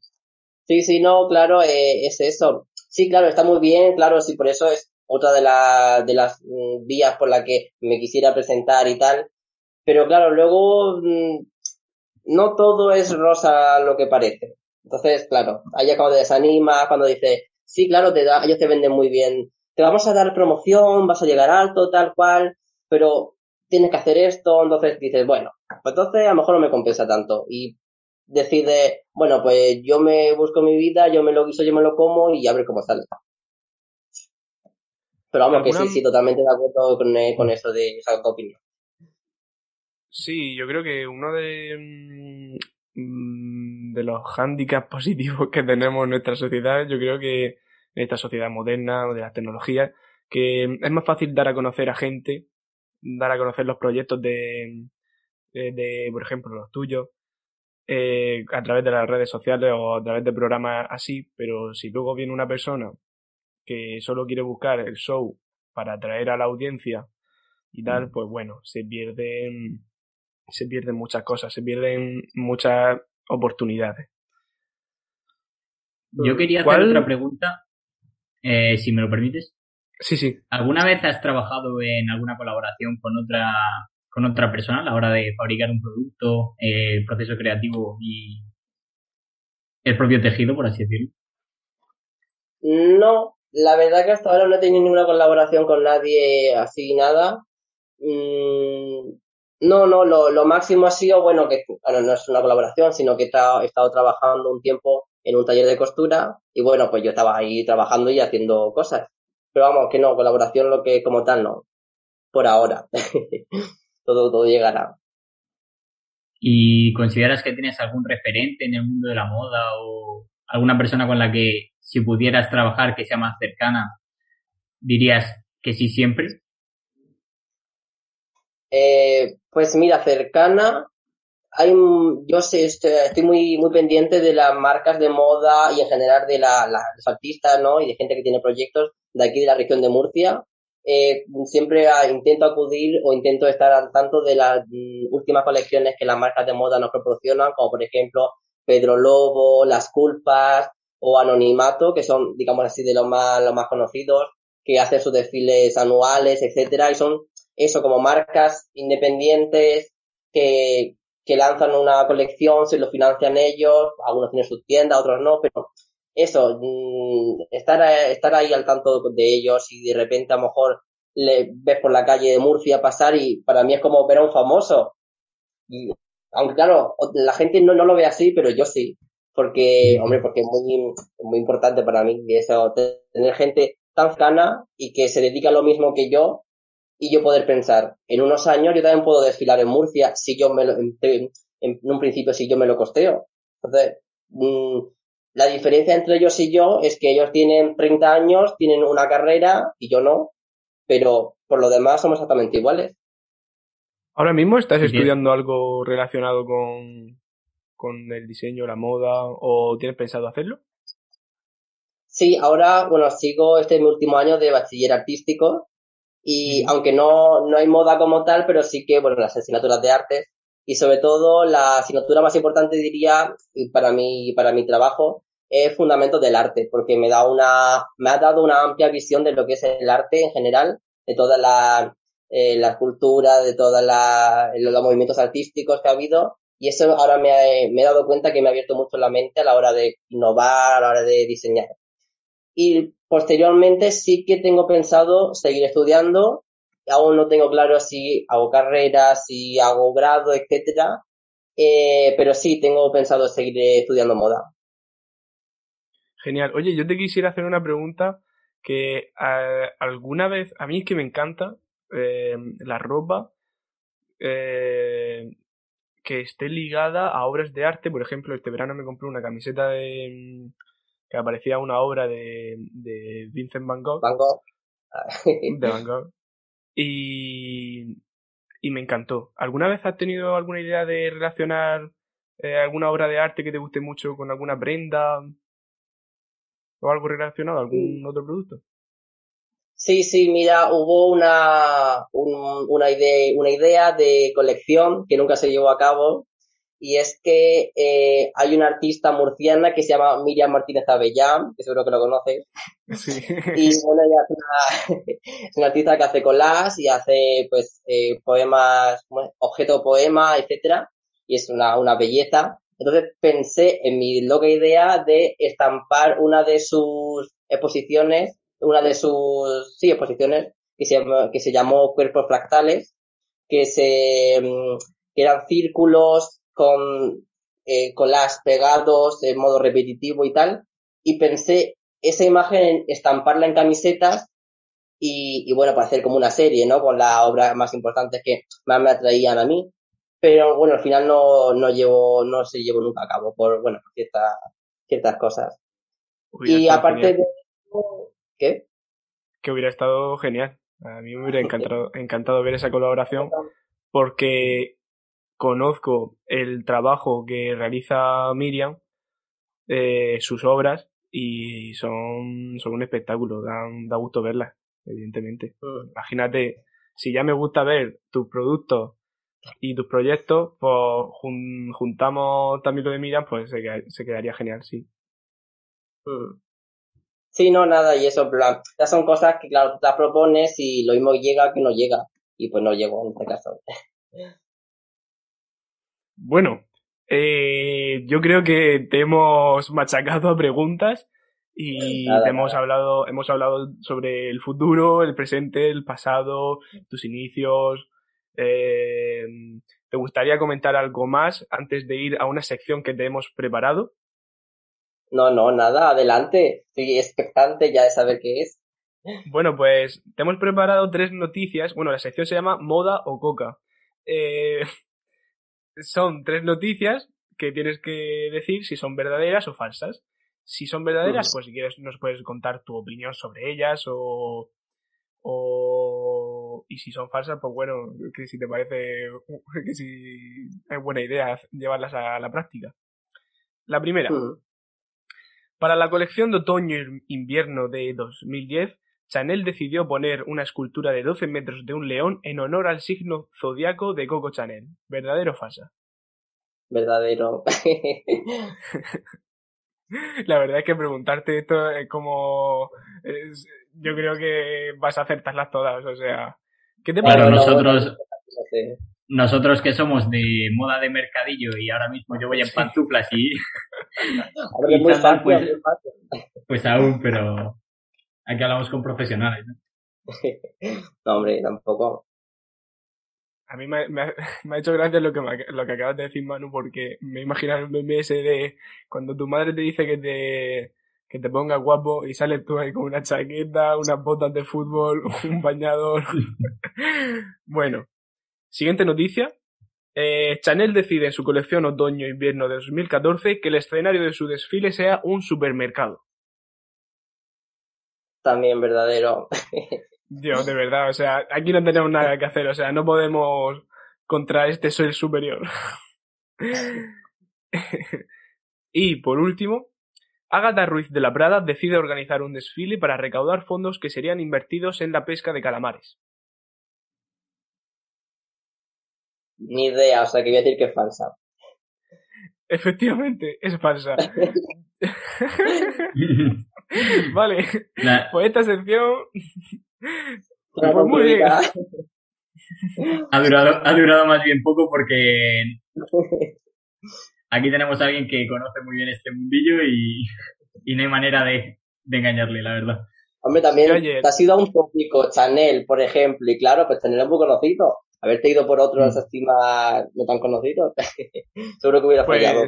Speaker 3: Sí, sí, no, claro, eh, es eso. Sí, claro, está muy bien, claro, sí, por eso es otra de, la, de las mm, vías por la que me quisiera presentar y tal, pero claro, luego mm, no todo es rosa lo que parece. Entonces, claro, ahí cuando te desanima, cuando dice, sí, claro, te da, ellos te venden muy bien, te vamos a dar promoción, vas a llegar alto, tal cual, pero tienes que hacer esto, entonces dices, bueno, pues entonces a lo mejor no me compensa tanto. Y decide, bueno, pues yo me busco mi vida, yo me lo guiso, yo me lo como y a ver cómo sale. Pero vamos, que sí, sí, totalmente de acuerdo con, eh, con eso de esa opinión.
Speaker 1: Sí, yo creo que uno de, mm, de los hándicaps positivos que tenemos en nuestra sociedad, yo creo que en esta sociedad moderna o de las tecnologías, que es más fácil dar a conocer a gente, dar a conocer los proyectos de, de, por ejemplo, los tuyos, eh, a través de las redes sociales o a través de programas así, pero si luego viene una persona que solo quiere buscar el show para atraer a la audiencia y tal, mm. pues bueno, se pierden se pierden muchas cosas, se pierden muchas oportunidades.
Speaker 2: Yo quería hacer otra pregunta, eh, si me lo permites.
Speaker 1: Sí, sí.
Speaker 2: ¿Alguna vez has trabajado en alguna colaboración con otra con otra persona a la hora de fabricar un producto, el proceso creativo y el propio tejido, por así decirlo?
Speaker 3: No, la verdad que hasta ahora no he tenido ninguna colaboración con nadie así nada. Mm, no, no, lo, lo máximo ha sido, bueno, que bueno, no es una colaboración, sino que he, estado trabajando un tiempo en un taller de costura y bueno, pues yo estaba ahí trabajando y haciendo cosas. Pero vamos, que no, colaboración lo que como tal no. Por ahora. todo, todo llegará.
Speaker 2: ¿Y consideras que tienes algún referente en el mundo de la moda o alguna persona con la que si pudieras trabajar que sea más cercana, dirías que sí siempre?
Speaker 3: Eh, pues mira, cercana, hay, yo sé, estoy, muy, muy pendiente de las marcas de moda y en general de la, los artistas, ¿no? Y de gente que tiene proyectos de aquí de la región de Murcia. Eh, siempre intento acudir o intento estar al tanto de las mm, últimas colecciones que las marcas de moda nos proporcionan, como por ejemplo Pedro Lobo, Las Culpas o Anonimato, que son, digamos así, de los más, los más conocidos, que hacen sus desfiles anuales, etcétera, y son eso como marcas independientes que, que lanzan una colección, se lo financian ellos, algunos tienen sus tiendas, otros no, pero eso, mm, estar, estar ahí al tanto de ellos y de repente a lo mejor le ves por la calle de Murcia pasar y para mí es como ver a un famoso. Aunque claro, la gente no, no lo ve así, pero yo sí. Porque, hombre, porque es muy, muy importante para mí eso, tener gente tan cercana y que se dedica a lo mismo que yo y yo poder pensar, en unos años yo también puedo desfilar en Murcia si yo me lo, en, un principio si yo me lo costeo. Entonces, mm, la diferencia entre ellos y yo es que ellos tienen 30 años, tienen una carrera y yo no, pero por lo demás somos exactamente iguales.
Speaker 1: ¿Ahora mismo estás estudiando algo relacionado con, con el diseño, la moda o tienes pensado hacerlo?
Speaker 3: Sí, ahora, bueno, sigo este mi último año de bachiller artístico y aunque no, no hay moda como tal, pero sí que, bueno, las asignaturas de artes y sobre todo la asignatura más importante diría para mi, para mi trabajo es fundamentos del arte, porque me da una, me ha dado una amplia visión de lo que es el arte en general, de toda la, eh, la cultura, de todos los movimientos artísticos que ha habido, y eso ahora me, me he dado cuenta que me ha abierto mucho la mente a la hora de innovar, a la hora de diseñar. Y posteriormente sí que tengo pensado seguir estudiando. Aún no tengo claro si hago carreras, si hago grado, etcétera. Eh, pero sí tengo pensado seguir estudiando moda.
Speaker 1: Genial. Oye, yo te quisiera hacer una pregunta que alguna vez, a mí es que me encanta eh, la ropa eh, que esté ligada a obras de arte. Por ejemplo, este verano me compré una camiseta de que aparecía una obra de, de Vincent Van Gogh.
Speaker 3: Van Gogh.
Speaker 1: de Van Gogh. Y, y me encantó. ¿Alguna vez has tenido alguna idea de relacionar eh, alguna obra de arte que te guste mucho con alguna prenda o algo relacionado, algún otro producto?
Speaker 3: Sí, sí, mira, hubo una, una, idea, una idea de colección que nunca se llevó a cabo, y es que eh, hay una artista murciana que se llama Miriam Martínez Avellán, que seguro que lo conoces.
Speaker 1: Sí.
Speaker 3: Y bueno, ella es una, es una artista que hace collage y hace pues eh, poemas, objeto poema, etcétera, y es una, una belleza. Entonces pensé en mi loca idea de estampar una de sus exposiciones, una de sus, sí, exposiciones, que se, que se llamó Cuerpos Fractales, que se, mm, que eran círculos con eh, las pegados en modo repetitivo y tal, y pensé esa imagen en estamparla en camisetas y, y, bueno, para hacer como una serie, ¿no? Con las obras más importantes que más me atraían a mí. Pero bueno, al final no, no llevo, no se llevó nunca a cabo por, bueno, ciertas, ciertas cosas. y aparte de ¿qué?
Speaker 1: Que hubiera estado genial. A mí me hubiera encantado, encantado ver esa colaboración porque conozco el trabajo que realiza Miriam, eh, sus obras, y son, son un espectáculo, dan, da gusto verlas, evidentemente. Mm. Imagínate, si ya me gusta ver tus productos y tus proyectos, pues juntamos también lo de Miriam, pues se, quedaría genial, sí.
Speaker 3: Mm. Sí, no, nada, y eso, ya son cosas que, claro, tú te propones y lo mismo llega que no llega, y pues no llegó en este caso.
Speaker 1: Bueno, eh, yo creo que te hemos machacado a preguntas y hemos hablado, hemos hablado sobre el futuro, el presente, el pasado, tus inicios. Eh, ¿Te gustaría comentar algo más antes de ir a una sección que te hemos preparado?
Speaker 3: No, no, nada, adelante. Estoy expectante ya de saber qué es.
Speaker 1: Bueno, pues te hemos preparado tres noticias. Bueno, la sección se llama Moda o Coca. Eh, son tres noticias que tienes que decir si son verdaderas o falsas. Si son verdaderas, pues si quieres nos puedes contar tu opinión sobre ellas o, o y si son falsas, pues bueno, que si te parece que si es buena idea llevarlas a la práctica. La primera. Para la colección de otoño-invierno de 2010, Chanel decidió poner una escultura de 12 metros de un león en honor al signo zodiaco de Coco Chanel. ¿Verdadero o falsa?
Speaker 3: Verdadero.
Speaker 1: La verdad es que preguntarte esto es como... yo creo que vas a acertarlas todas, o sea...
Speaker 2: ¿Qué te parece? nosotros... Nosotros que somos de moda de mercadillo y ahora mismo yo voy en pantuflas y... pues, pues aún, pero aquí hablamos con profesionales, ¿no?
Speaker 3: no, hombre, tampoco.
Speaker 1: A mí me, me, ha, hecho gracia lo que, lo que acabas de decir, Manu, porque me imagino un meme ese de cuando tu madre te dice que te, que te pongas guapo y sales tú ahí con una chaqueta, unas botas de fútbol, un bañador. bueno, siguiente noticia. Eh, Chanel decide en su colección otoño-invierno de 2014 que el escenario de su desfile sea un supermercado
Speaker 3: también verdadero.
Speaker 1: Dios, de verdad, o sea, aquí no tenemos nada que hacer, o sea, no podemos contra este ser superior. y por último, Agatha Ruiz de la Prada decide organizar un desfile para recaudar fondos que serían invertidos en la pesca de calamares.
Speaker 3: Ni idea, o sea que voy a decir que es falsa.
Speaker 1: Efectivamente, es falsa. vale, pues esta sección fue muy bien.
Speaker 2: Ha durado, ha durado más bien poco porque aquí tenemos a alguien que conoce muy bien este mundillo y, y no hay manera de, de, engañarle, la verdad.
Speaker 3: Hombre, también te ha sido un tópico Chanel, por ejemplo, y claro, pues Chanel es muy conocido. Haberte ido por otros mm. así no tan conocidos, seguro que hubiera pues, fallado.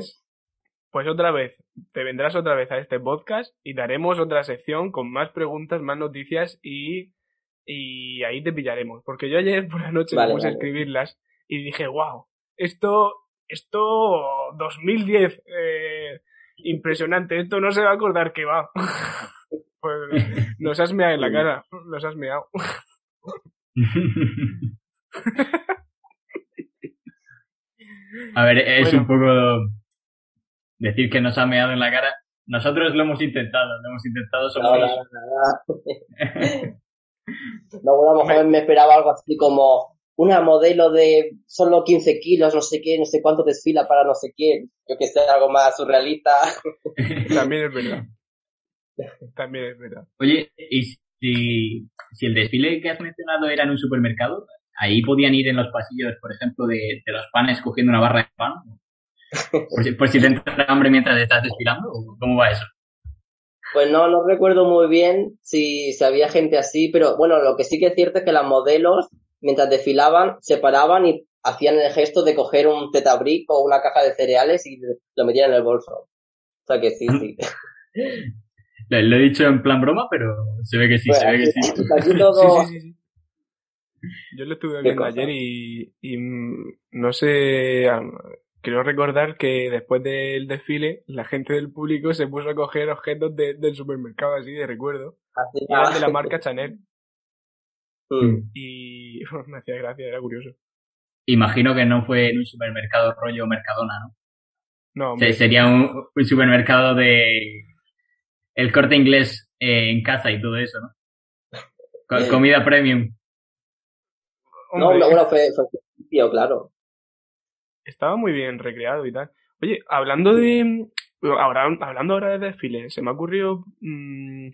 Speaker 1: Pues otra vez, te vendrás otra vez a este podcast y daremos otra sección con más preguntas, más noticias y, y ahí te pillaremos. Porque yo ayer por la noche me puse a escribirlas y dije, wow, esto, esto 2010, eh, impresionante, esto no se va a acordar que va. pues nos has meado en la cara, nos has meado.
Speaker 2: a ver, es un poco decir que nos ha meado en la cara. Nosotros lo hemos intentado, lo hemos intentado, somos...
Speaker 3: No, no, a lo mejor me esperaba algo así como una modelo de solo 15 kilos, no sé qué, no sé cuánto desfila para no sé qué, yo que sé, algo más surrealista.
Speaker 1: También es verdad. También es verdad.
Speaker 2: Oye, ¿y si, si el desfile que has mencionado era en un supermercado? Ahí podían ir en los pasillos, por ejemplo, de, de los panes cogiendo una barra de pan. Por si, por si te entra hambre mientras estás desfilando, ¿cómo va eso?
Speaker 3: Pues no, no recuerdo muy bien si, si, había gente así, pero bueno, lo que sí que es cierto es que las modelos, mientras desfilaban, se paraban y hacían el gesto de coger un tetabric o una caja de cereales y lo metían en el bolso. O sea que sí, sí.
Speaker 2: Lo he dicho en plan broma, pero se ve que sí, se ve que sí.
Speaker 1: Yo lo estuve viendo ayer y, y mm, no sé, Quiero recordar que después del desfile, la gente del público se puso a coger objetos del supermercado así de recuerdo. Así eran de la marca Chanel. Mm. Y me hacía gracia, era curioso.
Speaker 2: Imagino que no fue en un supermercado rollo Mercadona, ¿no?
Speaker 1: No,
Speaker 2: hombre. Sería un, supermercado de el corte inglés eh, en casa y todo eso, ¿no? comida premium.
Speaker 3: No, bueno, fue, fue claro
Speaker 1: estaba muy bien recreado y tal. Oye, hablando de. Ahora, hablando ahora de desfile, se me ha ocurrido. Mm,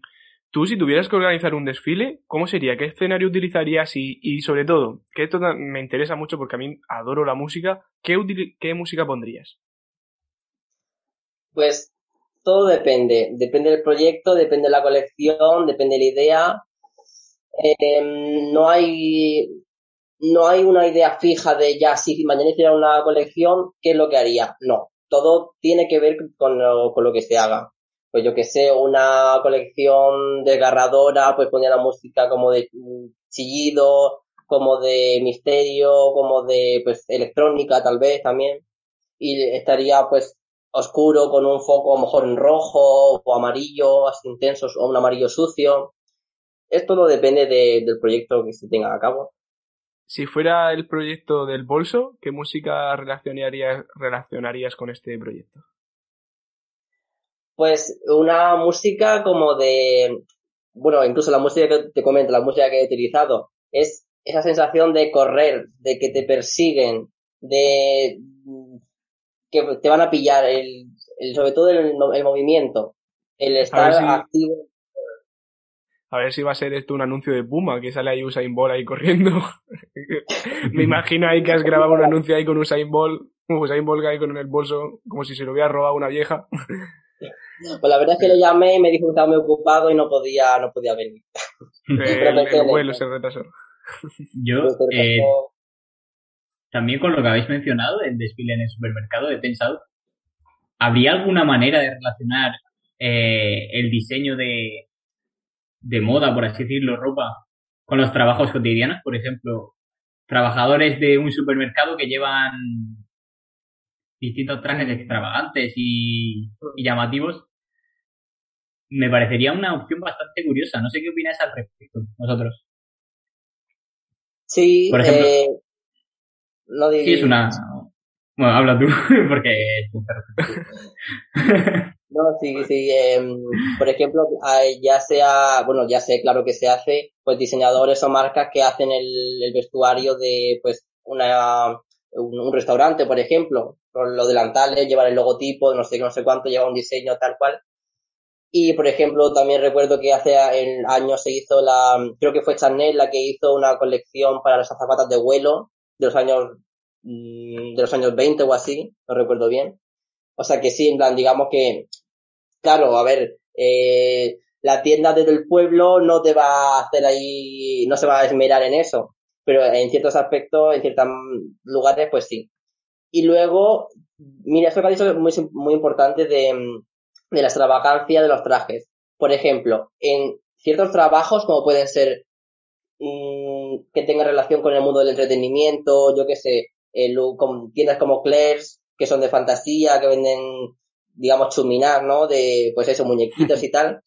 Speaker 1: tú, si tuvieras que organizar un desfile, ¿cómo sería? ¿Qué escenario utilizarías? Y, y sobre todo, que esto me interesa mucho porque a mí adoro la música, ¿qué, qué música pondrías?
Speaker 3: Pues todo depende. Depende del proyecto, depende de la colección, depende de la idea. Eh, no hay no hay una idea fija de ya, si mañana hiciera una colección, ¿qué es lo que haría? No, todo tiene que ver con lo, con lo que se haga. Pues yo que sé, una colección desgarradora, pues ponía la música como de chillido, como de misterio, como de pues electrónica tal vez también. Y estaría pues oscuro con un foco a lo mejor en rojo o amarillo, así intensos, o un amarillo sucio. Esto no depende del proyecto que se tenga a cabo.
Speaker 1: Si fuera el proyecto del bolso, ¿qué música relacionarías, relacionarías con este proyecto?
Speaker 3: Pues una música como de, bueno, incluso la música que te comento, la música que he utilizado, es esa sensación de correr, de que te persiguen, de que te van a pillar, el, sobre todo el, movimiento, el estar activo.
Speaker 1: A ver si va a ser esto un anuncio de Puma, que sale ahí Usain Bolt ahí corriendo. Me imagino ahí que has grabado un anuncio ahí con Usain Bolt, Usain Bolt ahí con el bolso, como si se lo hubiera robado una vieja.
Speaker 3: Pues la verdad es que lo llamé y me dijo que estaba muy ocupado y no podía, no podía venir.
Speaker 1: el, vuelo se retrasó.
Speaker 2: Yo, eh, también con lo que habéis mencionado, el desfile en el supermercado, he pensado, ¿habría alguna manera de relacionar eh, el diseño de, de moda, por así decirlo, ropa, con los trabajos cotidianos? Por ejemplo, trabajadores de un supermercado que llevan distintos trajes extravagantes y, llamativos, me parecería una opción bastante curiosa. No sé qué opináis al respecto, vosotros.
Speaker 3: Sí, por ejemplo, eh, no
Speaker 2: Sí, es una... Bueno, habla tú, porque...
Speaker 3: no, sí, sí. Em, por ejemplo, ya sea, bueno, ya sé, claro que se hace, pues diseñadores o marcas que hacen el, el vestuario de, pues, una, un, restaurante, por ejemplo, con los delantales, llevar el logotipo, no sé, no sé cuánto, lleva un diseño tal cual. Y, por ejemplo, también recuerdo que hace años se hizo la, creo que fue Chanel la que hizo una colección para las zapatas de vuelo de los años, mm, de los años 20 o así, no recuerdo bien. O sea que sí, en plan, digamos que, claro, a ver, eh, la tienda desde el pueblo no te va a hacer ahí, no se va a esmerar en eso pero en ciertos aspectos, en ciertos lugares, pues sí. Y luego, mira, esto que ha dicho es muy, muy importante de, de la extravagancia de los trajes. Por ejemplo, en ciertos trabajos, como pueden ser mmm, que tengan relación con el mundo del entretenimiento, yo qué sé, el, con tiendas como Claire's, que son de fantasía, que venden, digamos, chuminar, ¿no? De, pues eso, muñequitos y tal.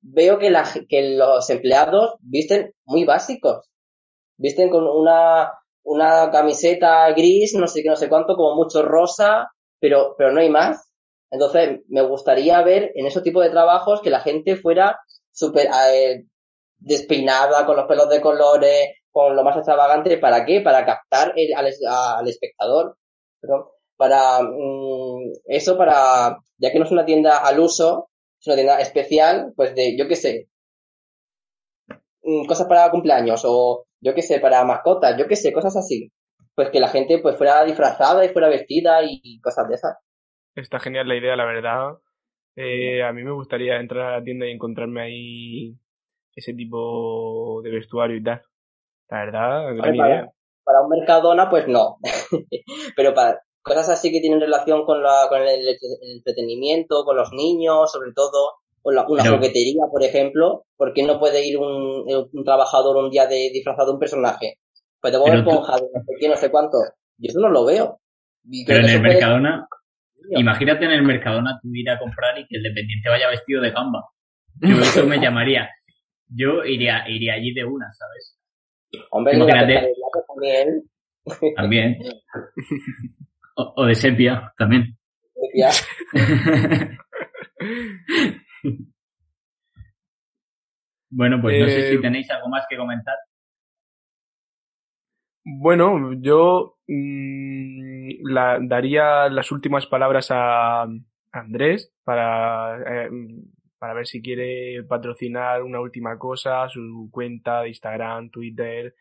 Speaker 3: Veo que, la, que los empleados visten muy básicos visten con una, una camiseta gris, no sé qué, no sé cuánto, como mucho rosa, pero, pero no hay más. Entonces, me gustaría ver en ese tipo de trabajos que la gente fuera súper eh, despeinada, con los pelos de colores, con lo más extravagante. ¿Para qué? Para captar el, al, al, espectador. Perdón. Para mm, eso, para, ya que no es una tienda al uso, es una tienda especial, pues de, yo qué sé, mm, cosas para cumpleaños o yo qué sé, para mascotas, yo qué sé, cosas así. Pues que la gente pues fuera disfrazada y fuera vestida y cosas de esas.
Speaker 1: Está genial la idea, la verdad. Eh, a mí me gustaría entrar a la tienda y encontrarme ahí ese tipo de vestuario y tal. La verdad, gran
Speaker 3: para,
Speaker 1: idea.
Speaker 3: Para un Mercadona, pues no. Pero para cosas así que tienen relación con, la, con el, entretenimiento, con los niños, sobre todo, una, juguetería, por ejemplo, ¿por qué no puede ir un, un trabajador un día de disfrazado de un personaje? Pues de Bob Esponja, de no sé qué, no sé cuánto. Yo eso no lo veo.
Speaker 2: pero en el Mercadona, imagínate en el Mercadona tú ir a comprar y que el dependiente vaya vestido de gamba. Yo eso me llamaría. Yo iría, iría allí de una, ¿sabes?
Speaker 3: Hombre, imagínate.
Speaker 2: También. También. O, o de sepia, también. Sepia. Bueno, pues no sé si eh, tenéis algo más que comentar.
Speaker 1: Bueno, yo mm, la, daría las últimas palabras a Andrés para, eh, para ver si quiere patrocinar una última cosa, su cuenta de Instagram, Twitter.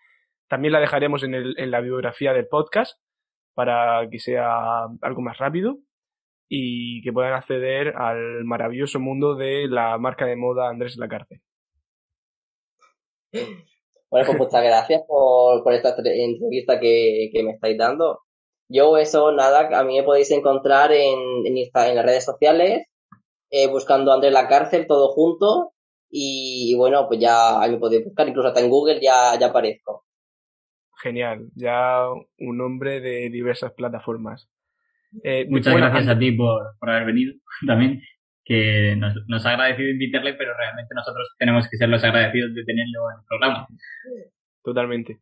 Speaker 1: También la dejaremos en, el, en la biografía del podcast para que sea algo más rápido y que puedan acceder al maravilloso mundo de la marca de moda Andrés Lacarce.
Speaker 3: Bueno, pues muchas gracias por, por esta entrevista que, que, me estáis dando. Yo eso, nada, a mí me podéis encontrar en, en, en las redes sociales, eh, buscando Andrés La todo junto, y, bueno, pues ya me podéis buscar, incluso hasta en Google ya, ya aparezco.
Speaker 1: Genial. Ya un hombre de diversas plataformas.
Speaker 2: Eh, Muchas gracias a ti por, por haber venido también que nos, nos, ha agradecido invitarle, pero realmente nosotros tenemos que ser los agradecidos de tenerlo en el programa.
Speaker 1: Totalmente.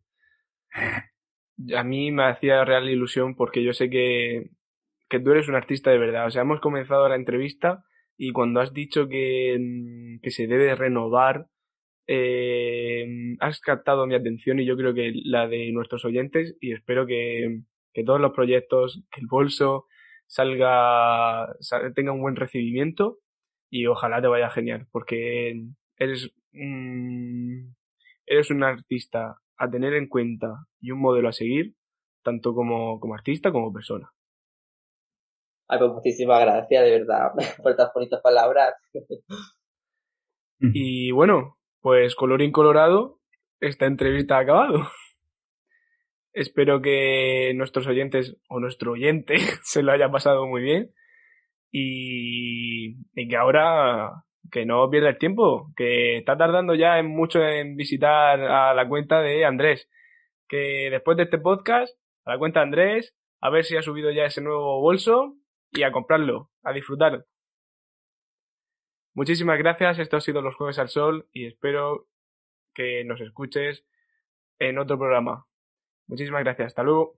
Speaker 1: A mí me hacía real ilusión porque yo sé que, que tú eres un artista de verdad. O sea, hemos comenzado la entrevista y cuando has dicho que, que se debe renovar, eh, has captado mi atención y yo creo que la de nuestros oyentes y espero que, que todos los proyectos, que el bolso, salga, tenga un buen recibimiento y ojalá te vaya genial, porque eres, eres un artista a tener en cuenta y un modelo a seguir, tanto como, como artista como persona.
Speaker 3: Ay, pues muchísimas gracias, de verdad, por estas bonitas palabras.
Speaker 1: y bueno, pues colorín colorado, esta entrevista ha acabado. Espero que nuestros oyentes o nuestro oyente se lo haya pasado muy bien y, que ahora que no pierda el tiempo, que está tardando ya en mucho en visitar a la cuenta de Andrés. Que después de este podcast, a la cuenta de Andrés, a ver si ha subido ya ese nuevo bolso y a comprarlo, a disfrutar. Muchísimas gracias, esto ha sido Los Jueves al Sol y espero que nos escuches en otro programa. Muchísimas gracias. Hasta luego.